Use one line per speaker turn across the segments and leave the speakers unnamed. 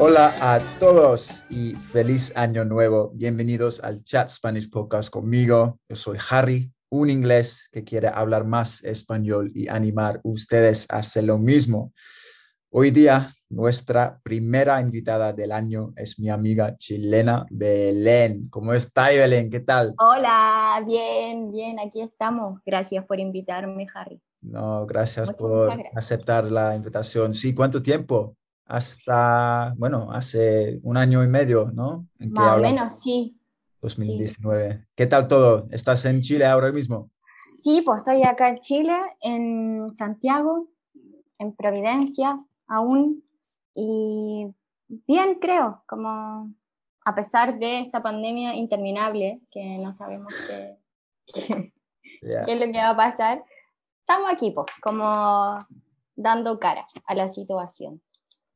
Hola a todos y feliz año nuevo. Bienvenidos al Chat Spanish Podcast conmigo. Yo soy Harry, un inglés que quiere hablar más español y animar a ustedes a hacer lo mismo. Hoy día nuestra primera invitada del año es mi amiga chilena Belén. ¿Cómo está Belén? ¿Qué tal?
Hola, bien, bien, aquí estamos. Gracias por invitarme, Harry.
No, gracias por aceptar la invitación. Sí, ¿cuánto tiempo? Hasta, bueno, hace un año y medio, ¿no?
Más o menos, sí.
2019. ¿Qué tal todo? ¿Estás en Chile ahora mismo?
Sí, pues estoy acá en Chile, en Santiago, en Providencia, aún. Y bien, creo, como a pesar de esta pandemia interminable, que no sabemos qué, qué es lo que va a pasar, estamos aquí, pues, como dando cara a la situación.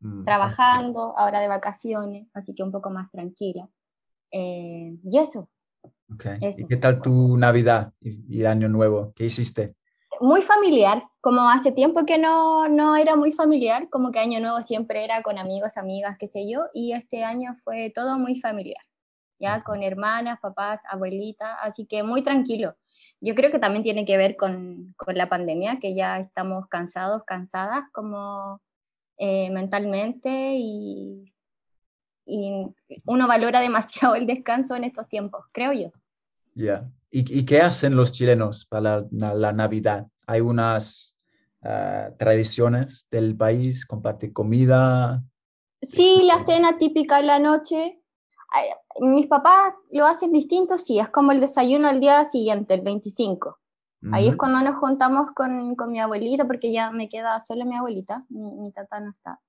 Mm, trabajando, ahora de vacaciones, así que un poco más tranquila. Eh, y eso.
¿Y qué tal tu Navidad y, Año Nuevo? ¿Qué hiciste?
Muy familiar, como hace tiempo que no, no era muy familiar, como que Año Nuevo siempre era con amigos, amigas, qué sé yo, y este año fue todo muy familiar, ya con hermanas, papás, abuelitas, así que muy tranquilo. Yo creo que también tiene que ver con, con la pandemia, que ya estamos cansados, cansadas, como eh, mentalmente y, y, uno valora demasiado el descanso en estos tiempos, creo yo.
Ya. ¿Y, qué hacen los chilenos para la, Navidad? ¿Hay unas ah, tradiciones del país? ¿Comparte comida?
Sí, la cena típica en la noche. Mis papás lo hacen distinto, sí, es como el desayuno al día siguiente, el 25. Ahí es cuando nos juntamos con, con, mi abuelita, porque ya me queda solo mi abuelita, mi, mi tata no está.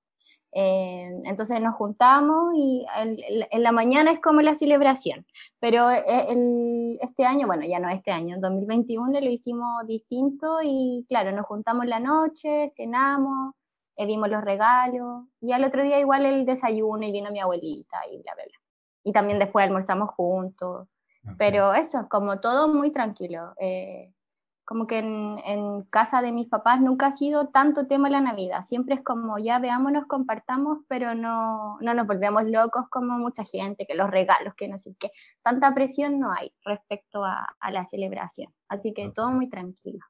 Eh, entonces nos juntamos y en la mañana es como la celebración, pero eh, el, este año, bueno, ya no este año, en 2021 lo hicimos distinto y claro, nos juntamos la noche, cenamos, eh, vimos los regalos y al otro día igual el desayuno y vino mi abuelita y bla, bla, bla. Y también después almorzamos juntos, pero eso, como todo muy tranquilo. Eh, como que en, casa de mis papás nunca ha sido tanto tema la Navidad, siempre es como ya veámonos, compartamos, pero no, no nos volvemos locos como mucha gente, que los regalos, que no sé qué, tanta presión no hay respecto a, la celebración, así que todo muy tranquilo.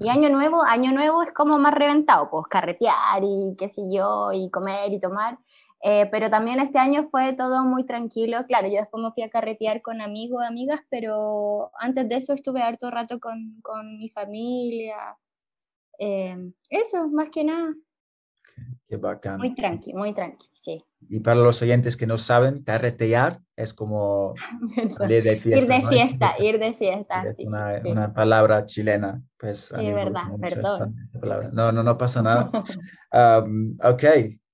Y año nuevo, año nuevo es como más reventado, pues carretear y qué sé yo, y comer y tomar, eh, pero también este año fue todo muy tranquilo. Claro, yo después me fui a carretear con amigos, amigas, pero antes de eso estuve harto rato con, con mi familia. Eh, eso, más que nada.
Qué bacán.
Muy tranqui, muy tranqui, sí.
Y para los oyentes que no saben, carretear es como
ir de fiesta. Ir de fiesta, ir de fiesta.
Es una, una, palabra chilena. Pues,
sí, verdad, perdón.
No, no, no pasa nada. um, ok,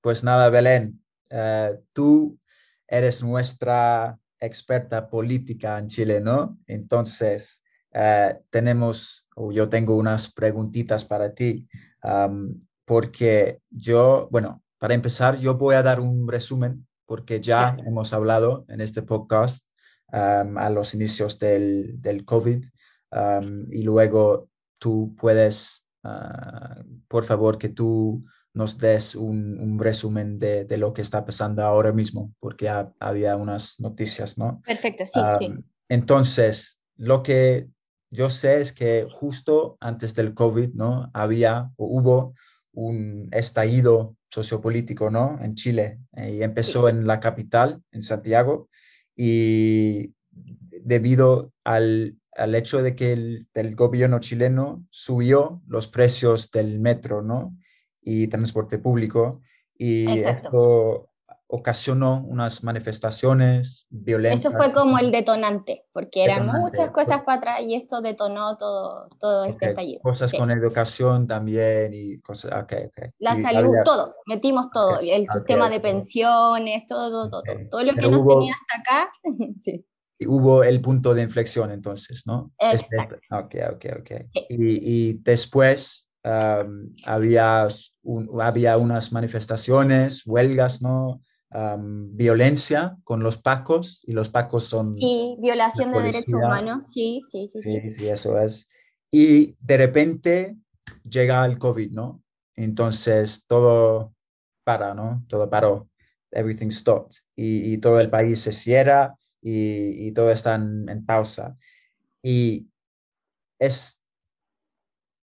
pues nada, Belén, eh, tú eres nuestra experta política en Chile, ¿no? Entonces, eh, tenemos, o yo tengo unas preguntitas para ti, porque yo, bueno, para empezar, yo voy a dar un resumen, porque ya hemos hablado en este podcast a los inicios del, del COVID, y luego tú puedes, ah, por favor, que tú nos des un, resumen de, lo que está pasando ahora mismo, porque había unas noticias, ¿no?
Perfecto, sí, sí.
Entonces, lo que yo sé es que justo antes del COVID, ¿no? Había o hubo un estallido sociopolítico, ¿no? En Chile, eh, y empezó en la capital, en Santiago, y debido al, al hecho de que el, el, gobierno chileno subió los precios del metro, ¿no? Y transporte público. Y esto ocasionó unas manifestaciones violentas.
Eso fue como el detonante, porque eran muchas cosas para atrás y esto detonó todo, todo este estallido.
Cosas con educación también y cosas, ok,
La salud, todo, metimos todo, el sistema de pensiones, todo, todo, todo, todo, lo que nos tenía hasta acá. sí.
hubo el punto de inflexión entonces, ¿no?
Este, Exacto.
ok, ok, ok. Y, después había, había unas manifestaciones, huelgas, ¿no? violencia con los pacos, y los pacos son...
Sí, violación de derechos humanos, sí, sí, sí,
sí. Sí, eso es. Y de repente llega el COVID, ¿no? Entonces todo para, ¿no? Todo paró. Everything stopped. Y, todo el país se cierra y, todo está en, pausa. Y es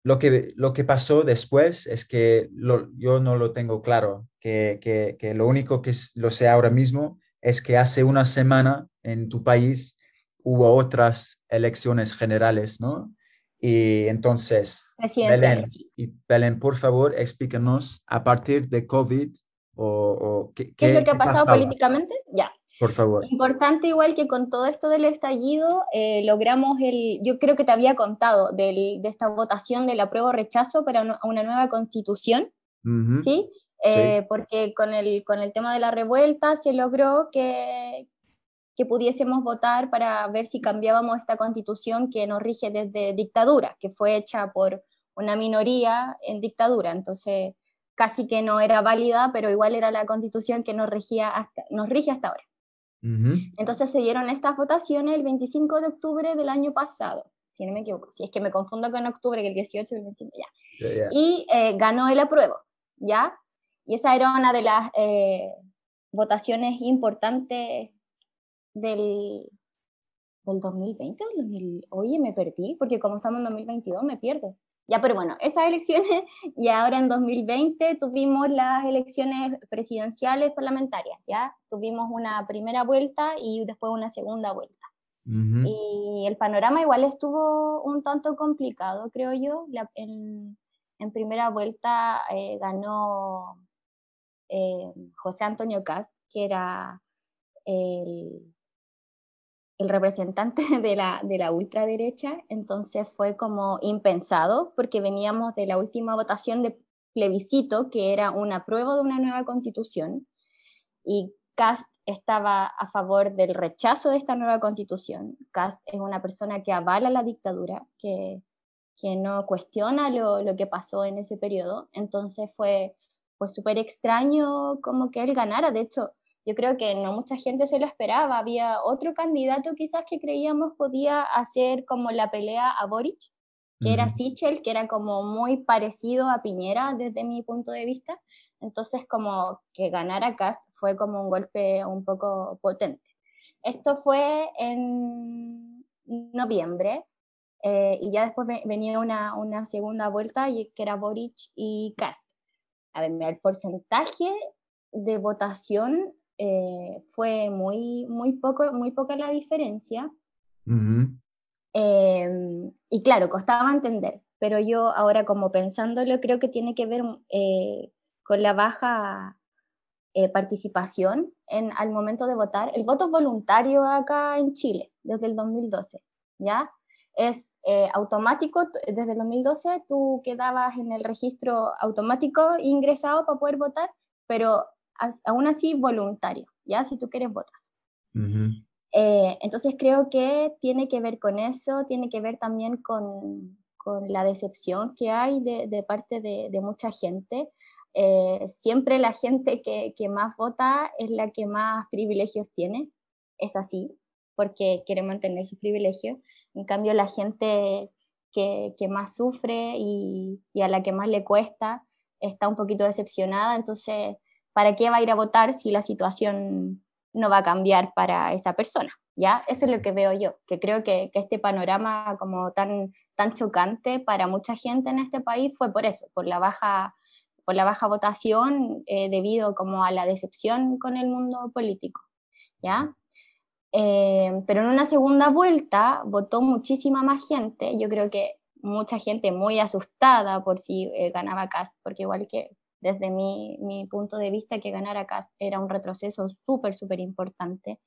lo que, lo que pasó después es que yo no lo tengo claro, que, que, lo único que lo sé ahora mismo es que hace una semana en tu país hubo otras elecciones generales, ¿no? Y entonces, Belén, y Belén, por favor, explícanos a partir de COVID o,
qué, es lo que ha pasado políticamente. Ya.
Por favor.
Importante igual que con todo esto del estallido, eh, logramos el, yo creo que te había contado de esta votación del apruebo rechazo para una, nueva constitución, ¿sí? Eh, porque con el, con el tema de la revuelta se logró que, que pudiésemos votar para ver si cambiábamos esta constitución que nos rige desde dictadura, que fue hecha por una minoría en dictadura, entonces casi que no era válida, pero igual era la constitución que nos, regía hasta, nos rige hasta ahora. Entonces se dieron estas votaciones el 25 de octubre del año pasado, si no me equivoco, si es que me confundo con octubre, que el 18 el 25, ya. Y eh, ganó el apruebo, ¿ya? Y esa era una de las eh, votaciones importantes del, del 2020 o 2000, oye, me perdí, porque como estamos en 2022 me pierdo. Ya, pero bueno, esas elecciones y ahora en 2020 tuvimos las elecciones presidenciales parlamentarias, ¿ya? Tuvimos una primera vuelta y después una segunda vuelta. Y el panorama igual estuvo un tanto complicado, creo yo. en, en, primera vuelta eh, ganó eh, José Antonio Cast, que era el el representante de la, de la ultraderecha, entonces fue como impensado porque veníamos de la última votación de plebiscito, que era una prueba de una nueva constitución, y Cast estaba a favor del rechazo de esta nueva constitución. Cast es una persona que avala la dictadura, que, que no cuestiona lo, lo, que pasó en ese periodo, entonces fue, fue súper extraño como que él ganara, de hecho, yo creo que no mucha gente se lo esperaba. Había otro candidato quizás que creíamos podía hacer como la pelea a Boric, que era Sichel, que era como muy parecido a Piñera desde mi punto de vista. Entonces como que ganara Cast fue como un golpe un poco potente. Esto fue en noviembre eh, y ya después venía una, una segunda vuelta y que era Boric y Cast. A ver, el porcentaje de votación eh, fue muy, muy, poco, muy poca la diferencia. Em, y claro, costaba entender, pero yo ahora como pensándolo creo que tiene que ver eh, con la baja eh, participación en, al momento de votar. El voto es voluntario acá en Chile desde el 2012, ¿ya? Es automático, desde el 2012 tú quedabas en el registro automático ingresado para poder votar, pero aún así voluntario, ¿ya? Si tú quieres, votas. Eh, entonces creo que tiene que ver con eso, tiene que ver también con, con la decepción que hay de, de parte de, de, mucha gente. Eh, siempre la gente que, que, más vota es la que más privilegios tiene, es así, porque quiere mantener sus privilegios. En cambio, la gente que, que más sufre y, y, a la que más le cuesta está un poquito decepcionada, entonces ¿para qué va a ir a votar si la situación no va a cambiar para esa persona? ¿Ya? Eso es lo que veo yo, que creo que, este panorama como tan, tan chocante para mucha gente en este país fue por eso, por la baja, por la baja votación eh, debido como a la decepción con el mundo político, ¿ya? Eh, pero en una segunda vuelta votó muchísima más gente, yo creo que mucha gente muy asustada por si eh, ganaba Cast, porque igual que desde mi, mi punto de vista, que ganar acá era un retroceso súper, súper importante.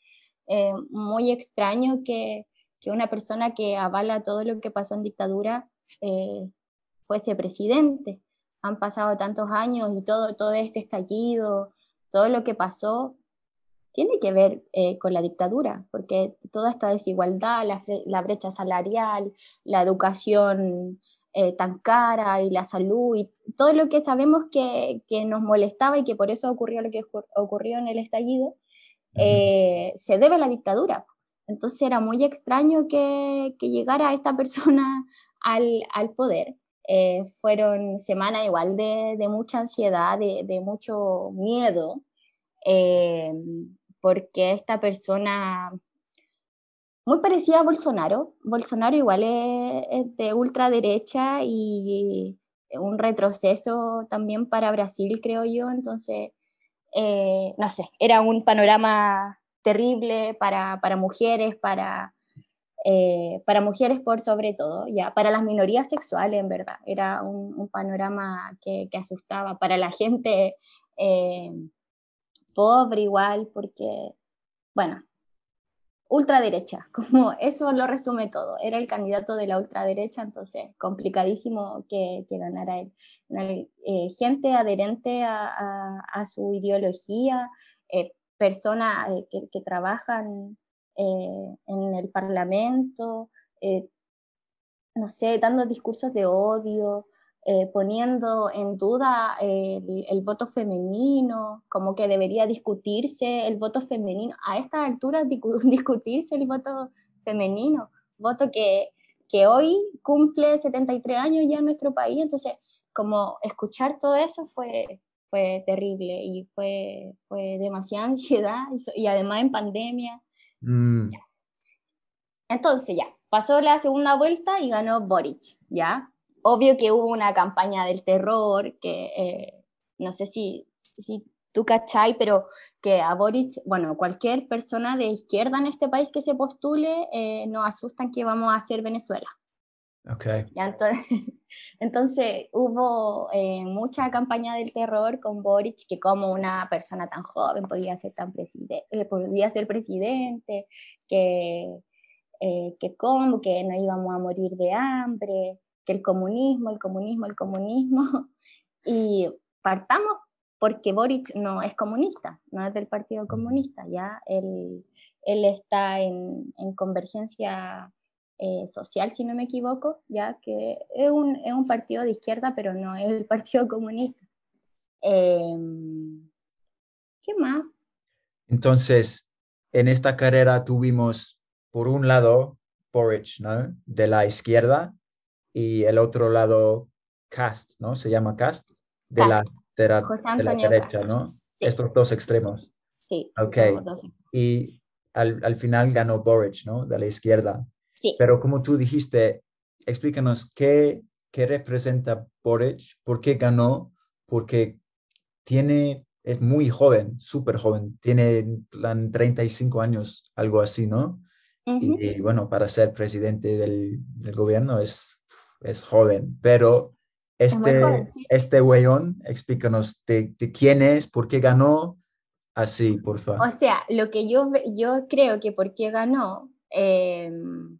Eh, muy extraño que, que, una persona que avala todo lo que pasó en dictadura eh, fuese presidente. Han pasado tantos años y todo, todo este estallido, todo lo que pasó, tiene que ver eh, con la dictadura, porque toda esta desigualdad, la, brecha salarial, la educación eh, tan cara y la salud y todo lo que sabemos que, que, nos molestaba y que por eso ocurrió lo que ocurrió en el estallido, eh, se debe a la dictadura. Entonces era muy extraño que, que llegara esta persona al, al poder. fueron semanas igual de, de mucha ansiedad, de, de mucho miedo, eh, porque esta persona, muy parecida a Bolsonaro, Bolsonaro igual es, de ultraderecha y un retroceso también para Brasil, creo yo, entonces, eh, no sé, era un panorama terrible para, para mujeres, para, eh, para mujeres por sobre todo, ya, para las minorías sexuales, en verdad, era un, panorama que, que, asustaba para la gente eh, pobre igual, porque, bueno, ultraderecha, como eso lo resume todo, era el candidato de la ultraderecha, entonces complicadísimo que, que ganara él. Eh, gente adherente a, su ideología, eh, personas eh, que, que, trabajan en el parlamento, no sé, dando discursos de odio, eh, poniendo en duda el, voto femenino, como que debería discutirse el voto femenino. A esta altura discutirse el voto femenino, voto que, que hoy cumple 73 años ya en nuestro país, entonces como escuchar todo eso fue, fue terrible y fue, fue demasiada ansiedad y, además en pandemia. Mm. Entonces ya, pasó la segunda vuelta y ganó Boric, ¿ya? Obvio que hubo una campaña del terror, que eh, no sé si, si tú cachai, pero que a Boric, bueno, cualquier persona de izquierda en este país que se postule, eh, nos asustan que vamos a hacer Venezuela.
Okay.
entonces, entonces, hubo eh, mucha campaña del terror con Boric, que como una persona tan joven podía ser, tan presidente, podía ser presidente, que, que como, que no íbamos a morir de hambre, que el comunismo, el comunismo, el comunismo, y partamos porque Boric no es comunista, no es del Partido Comunista, ya él, él está en, en convergencia eh, social, si no me equivoco, ya que es un, es un, partido de izquierda, pero no es el Partido Comunista. Em, ¿Qué más?
Entonces, en esta carrera tuvimos, por un lado, Boric, ¿no? De la izquierda, y el otro lado Cast, ¿no? Se llama Cast, de, La, de, la, derecha, ¿no? Estos dos extremos.
Sí.
Ok. Y al, al, final ganó Boric, ¿no? De la izquierda.
Sí.
Pero como tú dijiste, explícanos qué, qué representa Boric, por qué ganó, porque tiene, es muy joven, súper joven, tiene plan 35 años, algo así, ¿no? y, bueno, para ser presidente del, del gobierno es es joven, pero este, este weyón, explícanos de, quién es, por qué ganó, así, por favor.
O sea, lo que yo, yo creo que por qué ganó, em,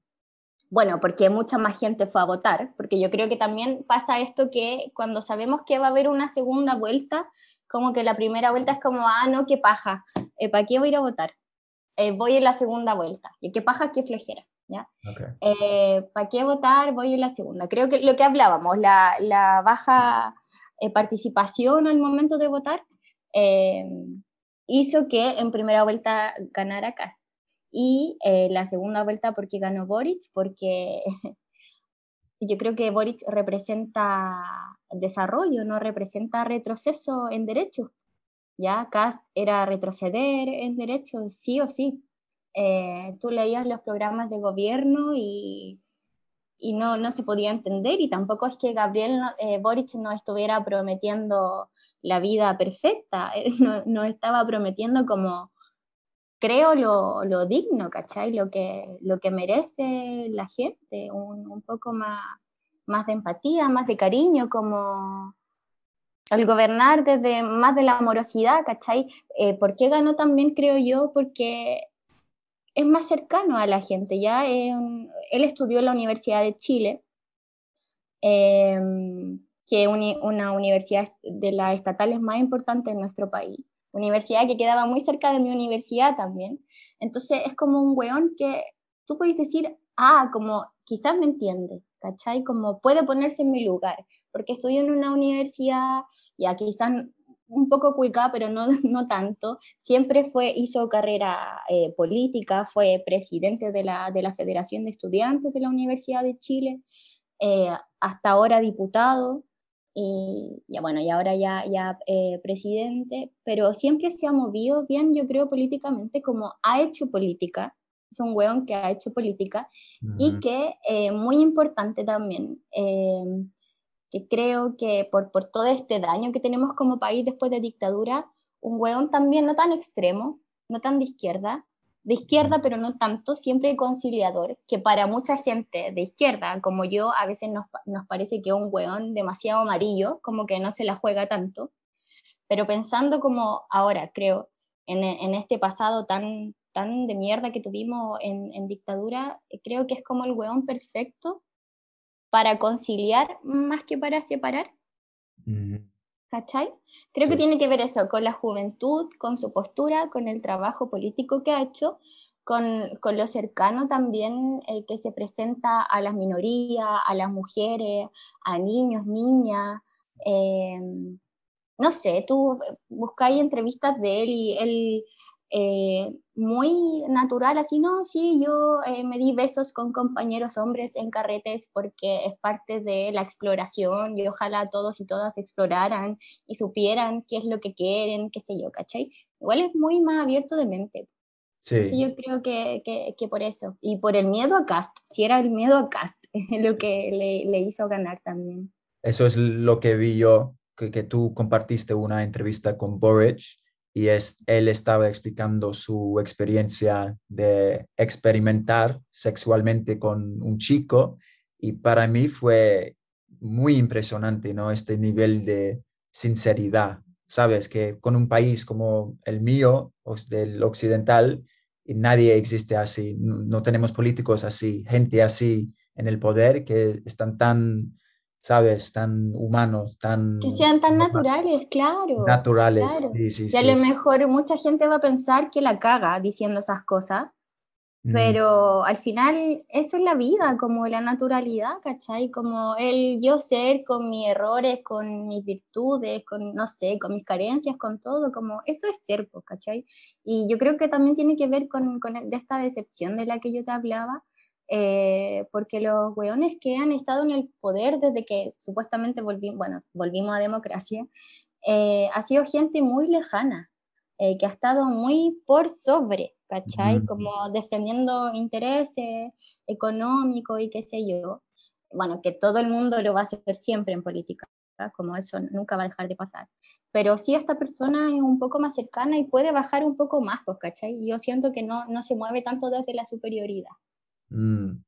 bueno, porque mucha más gente fue a votar, porque yo creo que también pasa esto que cuando sabemos que va a haber una segunda vuelta, como que la primera vuelta es como, ah, no, qué paja, eh, ¿para qué voy a ir a votar? Eh, voy en la segunda vuelta, y qué paja, qué flojera. ¿Ya? Eh, ¿Para qué votar? Voy en la segunda. Creo que lo que hablábamos, la, la baja eh, participación al momento de votar, eh, hizo que en primera vuelta ganara Cast. Y la segunda vuelta porque ganó Boric, porque yo creo que Boric representa desarrollo, no representa retroceso en derechos. Ya Cast era retroceder en derechos, sí o sí. Eh, tú leías los programas de gobierno y, y no, no, se podía entender y tampoco es que Gabriel eh, Boric no estuviera prometiendo la vida perfecta, no, no estaba prometiendo como creo lo, lo, digno, ¿cachai? Lo que, lo que merece la gente, un, un, poco más, más de empatía, más de cariño, como al gobernar desde más de la amorosidad, ¿cachai? Eh, ¿Por qué ganó también, creo yo? Porque es más cercano a la gente. Ya él estudió en la Universidad de Chile, em, que es una universidad de las estatales más importantes en nuestro país. universidad que quedaba muy cerca de mi universidad también. Entonces es como un weón que tú puedes decir, ah, como quizás me entiende, ¿cachai? Como puede ponerse en mi lugar, porque estudió en una universidad, ya quizás un poco cuica, pero no, no tanto. Siempre fue, hizo carrera eh, política, fue presidente de la, de la Federación de Estudiantes de la Universidad de Chile, eh, hasta ahora diputado, y ya bueno, y ahora ya, ya eh, presidente, pero siempre se ha movido bien, yo creo, políticamente, como ha hecho política, es un weón que ha hecho política, y que, muy importante también, que creo que por, por todo este daño que tenemos como país después de dictadura, un hueón también no tan extremo, no tan de izquierda, de izquierda pero no tanto, siempre conciliador, que para mucha gente de izquierda, como yo, a veces nos, nos parece que un hueón demasiado amarillo, como que no se la juega tanto, pero pensando como ahora, creo, en, en este pasado tan, tan de mierda que tuvimos en, en dictadura, creo que es como el hueón perfecto para conciliar más que para separar. ¿Cachai? Creo que tiene que ver eso con la juventud, con su postura, con el trabajo político que ha hecho, con, con lo cercano también el que se presenta a las minorías, a las mujeres, a niños, niñas. Em, no sé, tú buscáis entrevistas de él y él eh, muy natural, así, no, sí, yo eh, me di besos con compañeros hombres en carretes porque es parte de la exploración y ojalá todos y todas exploraran y supieran qué es lo que quieren, qué sé yo, ¿cachai? Igual es muy más abierto de mente. Sí. yo creo que, que, que, por eso. Y por el miedo a Cast, si era el miedo a Cast lo que le, le hizo ganar también.
Eso es lo que vi yo, que, que tú compartiste una entrevista con Boric y es, él estaba explicando su experiencia de experimentar sexualmente con un chico y para mí fue muy impresionante, ¿no? Este nivel de sinceridad, ¿sabes? Que con un país como el mío, del occidental, nadie existe así, no tenemos políticos así, gente así en el poder que están tan ¿sabes? Tan humanos, tan...
Que sean tan naturales, claro.
Naturales, sí, sí.
Y a lo mejor mucha gente va a pensar que la caga diciendo esas cosas, pero al final eso es la vida, como la naturalidad, ¿cachai? Como el yo ser con mis errores, con mis virtudes, con, no sé, con mis carencias, con todo, como eso es ser, pues, ¿cachai? Y yo creo que también tiene que ver con, con esta decepción de la que yo te hablaba, eh, porque los weones que han estado en el poder desde que supuestamente volvimos, bueno, volvimos a democracia, eh, ha sido gente muy lejana, eh, que ha estado muy por sobre, ¿cachai? Como defendiendo intereses económicos y qué sé yo. Bueno, que todo el mundo lo va a hacer siempre en política, como eso nunca va a dejar de pasar. Pero sí esta persona es un poco más cercana y puede bajar un poco más, pues, ¿cachai? Yo siento que no, no se mueve tanto desde la superioridad.
Mm,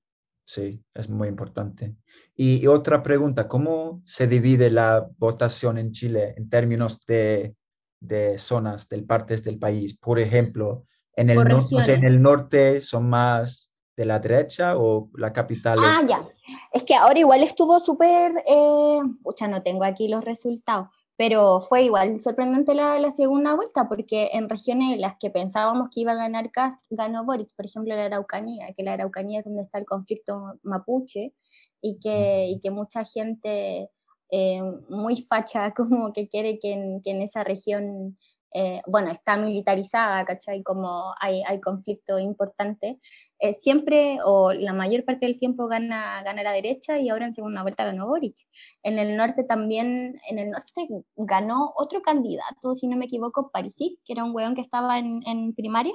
sí, es muy importante. Y, otra pregunta, ¿cómo se divide la votación en Chile en términos de, de zonas, de partes del país? Por ejemplo, en el, en el norte son más de la derecha o la capital?
Ah, ya. Es que ahora igual estuvo súper, eh, pucha, no tengo aquí los resultados, pero fue igual sorprendente la, la, segunda vuelta, porque en regiones en las que pensábamos que iba a ganar Cast, ganó Boric, por ejemplo la Araucanía, que la Araucanía es donde está el conflicto mapuche, y que, y que mucha gente eh, muy facha como que quiere que en, que en esa región eh, bueno, está militarizada, ¿cachai? Como hay, hay conflicto importante, eh, siempre o la mayor parte del tiempo gana, gana la derecha y ahora en segunda vuelta ganó Boric. En el norte también, en el norte ganó otro candidato, si no me equivoco, Parisi, que era un weón que estaba en, en primaria,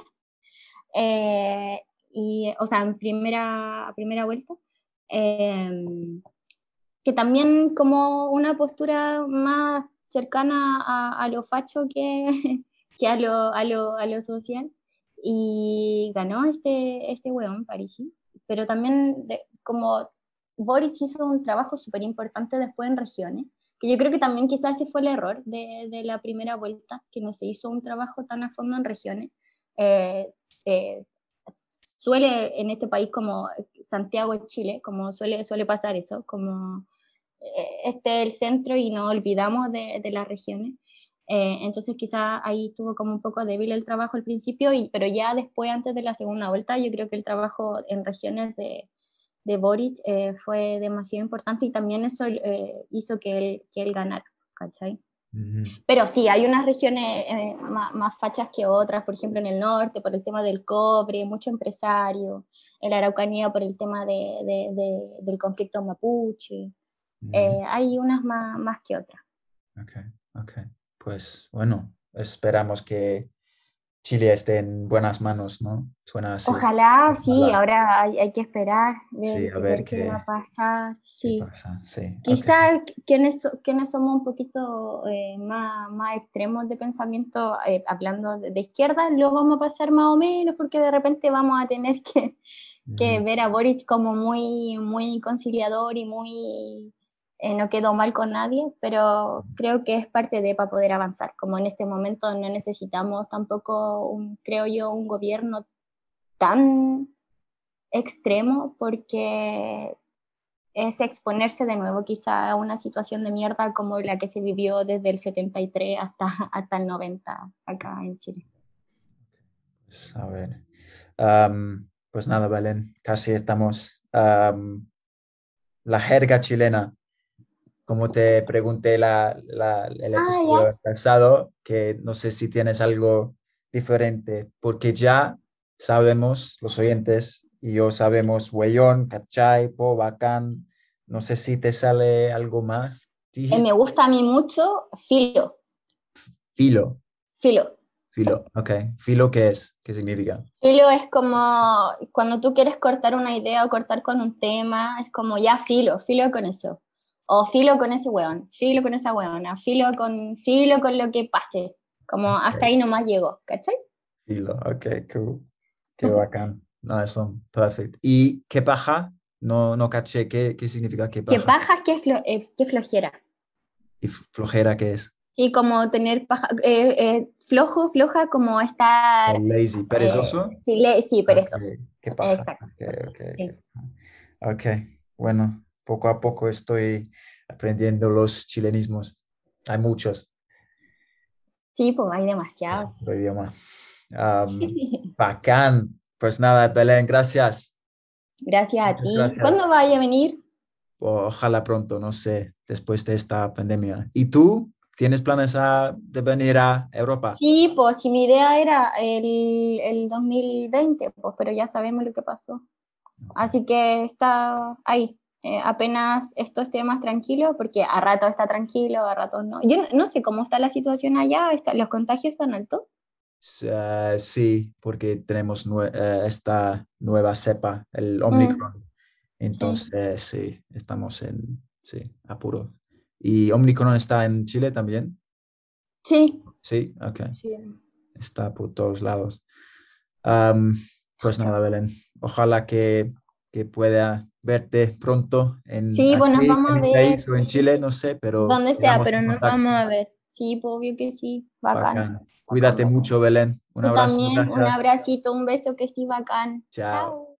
eh, y, o sea, en primera, primera vuelta. Em, que también como una postura más cercana a, a lo facho que, a, lo, a, social. Y ganó este, este weón, Parisi. Pero también, como Boric hizo un trabajo súper importante después en regiones, que yo creo que también quizás ese fue el error de, de, la primera vuelta, que no se hizo un trabajo tan a fondo en regiones. Eh, suele en este país como Santiago, Chile, como suele, suele pasar eso, como este el centro y no olvidamos de, de las regiones. Eh, entonces quizá ahí estuvo como un poco débil el trabajo al principio, y, pero ya después, antes de la segunda vuelta, yo creo que el trabajo en regiones de, de Boric eh, fue demasiado importante y también eso eh, hizo que él, que él ganara, ¿cachai? Pero sí, hay unas regiones más, más, fachas que otras, por ejemplo en el norte por el tema del cobre, mucho empresario, en la Araucanía por el tema de, de, del conflicto mapuche, hay unas más, más que otras.
Ok, ok pues bueno, esperamos que Chile esté en buenas manos, ¿no?
Suena así. Ojalá, sí, ahora hay, que esperar sí, a ver, qué, va a pasar. Sí. Quizás quienes, quienes somos un poquito eh, más, más, extremos de pensamiento, eh, hablando de, izquierda, lo vamos a pasar más o menos porque de repente vamos a tener que, que ver a Boric como muy, muy conciliador y muy eh, no quedó mal con nadie, pero creo que es parte de para poder avanzar. Como en este momento no necesitamos tampoco, creo yo, un gobierno tan extremo porque es exponerse de nuevo quizá a una situación de mierda como la que se vivió desde el 73 hasta, hasta el 90 acá en Chile.
Pues, a ver, pues nada, Belén, casi estamos. la jerga chilena como te pregunté la, la, el ah, episodio pasado, que no sé si tienes algo diferente, porque ya sabemos, los oyentes y yo sabemos huellón, cachay, po, bacán, no sé si te sale algo más.
Eh, me gusta a mí mucho filo.
Filo.
Filo.
Filo, ok. ¿Filo qué es? ¿Qué significa?
Filo es como cuando tú quieres cortar una idea o cortar con un tema, es como ya filo, filo con eso. O filo con ese weón, filo con esa weona, filo con, filo con lo que pase. Como hasta ahí nomás llego, ¿cachai?
Filo, ok, cool. Qué bacán. No, eso, perfecto. ¿Y qué paja? No, no caché, ¿qué, qué significa qué paja?
¿Qué paja? ¿Qué, flo eh, qué flojera?
¿Y flojera qué es?
Sí, como tener paja, eh, eh, flojo, floja, como estar...
lazy, perezoso.
sí, sí, perezoso.
¿Qué paja? Exacto. ok, bueno, poco a poco estoy aprendiendo los chilenismos. Hay muchos.
Sí, pues hay demasiado.
idioma. bacán. Pues nada, Belén, gracias.
Gracias a ti. ¿Cuándo vaya a venir?
Ojalá pronto, no sé, después de esta pandemia. ¿Y tú? ¿Tienes planes de venir a Europa?
Sí, pues si mi idea era el, el 2020, pues, pero ya sabemos lo que pasó. Así que está ahí, eh, apenas esto esté más tranquilo, porque a rato está tranquilo, a rato no. Yo no, sé cómo está la situación allá, está, ¿los contagios están altos?
sí, porque tenemos eh, esta nueva cepa, el mm. Omicron. Entonces, sí. estamos en sí, apuros. ¿Y Omicron está en Chile también?
Sí.
Sí, ok. Sí. Está por todos lados. pues nada, Belén. Ojalá que, que pueda verte pronto en,
sí, bueno, vamos a ver.
o en Chile, no sé, pero...
Donde sea, pero nos vamos a ver. Sí, pues, obvio que sí, bacán.
Cuídate mucho, Belén.
Un abrazo. También, un abracito, un beso, que estés bacán.
Chao.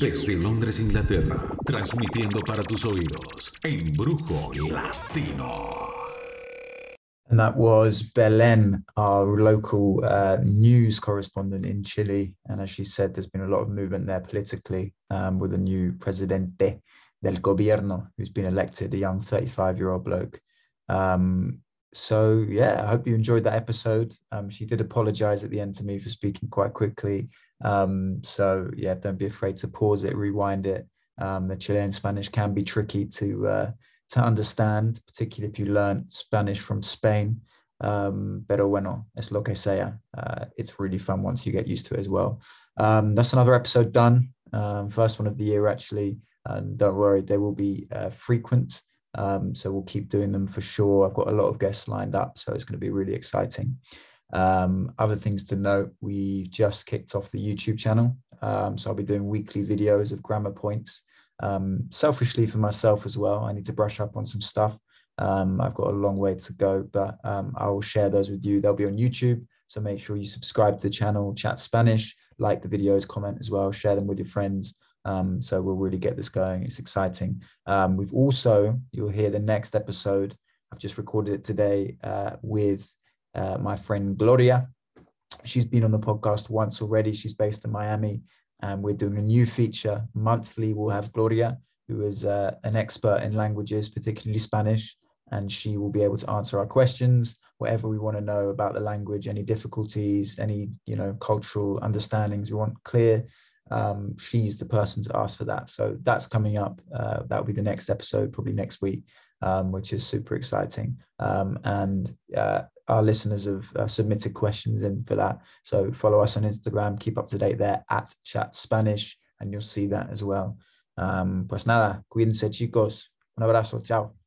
Desde Londres, Inglaterra, transmitiendo para tus oídos, en Brujo Latino.
And that was Belen, our local uh, news correspondent in Chile. And as she said, there's been a lot of movement there politically um, with a new presidente del gobierno who's been elected, a young 35 year old bloke. Um, so, yeah, I hope you enjoyed that episode. Um, she did apologize at the end to me for speaking quite quickly. Um, so, yeah, don't be afraid to pause it, rewind it. Um, the Chilean Spanish can be tricky to. Uh, to understand, particularly if you learn Spanish from Spain. Um, pero bueno, es lo que sea. Uh, it's really fun once you get used to it as well. Um, that's another episode done. Um, first one of the year, actually. And don't worry, they will be uh, frequent. Um, so we'll keep doing them for sure. I've got a lot of guests lined up, so it's going to be really exciting. Um, other things to note, we've just kicked off the YouTube channel. Um, so I'll be doing weekly videos of grammar points um, selfishly for myself as well. I need to brush up on some stuff. Um, I've got a long way to go, but um, I will share those with you. They'll be on YouTube. So make sure you subscribe to the channel, chat Spanish, like the videos, comment as well, share them with your friends. Um, so we'll really get this going. It's exciting. Um, we've also, you'll hear the next episode. I've just recorded it today uh, with uh, my friend Gloria. She's been on the podcast once already. She's based in Miami, and we're doing a new feature monthly. We'll have Gloria, who is uh, an expert in languages, particularly Spanish, and she will be able to answer our questions, whatever we want to know about the language, any difficulties, any you know cultural understandings. We want clear. Um, she's the person to ask for that. So that's coming up. Uh, that will be the next episode, probably next week, um, which is super exciting. Um, and uh, our listeners have uh, submitted questions in for that. So follow us on Instagram, keep up to date there at Chat Spanish, and you'll see that as well. Um, pues nada, cuídense chicos. Un abrazo, chao.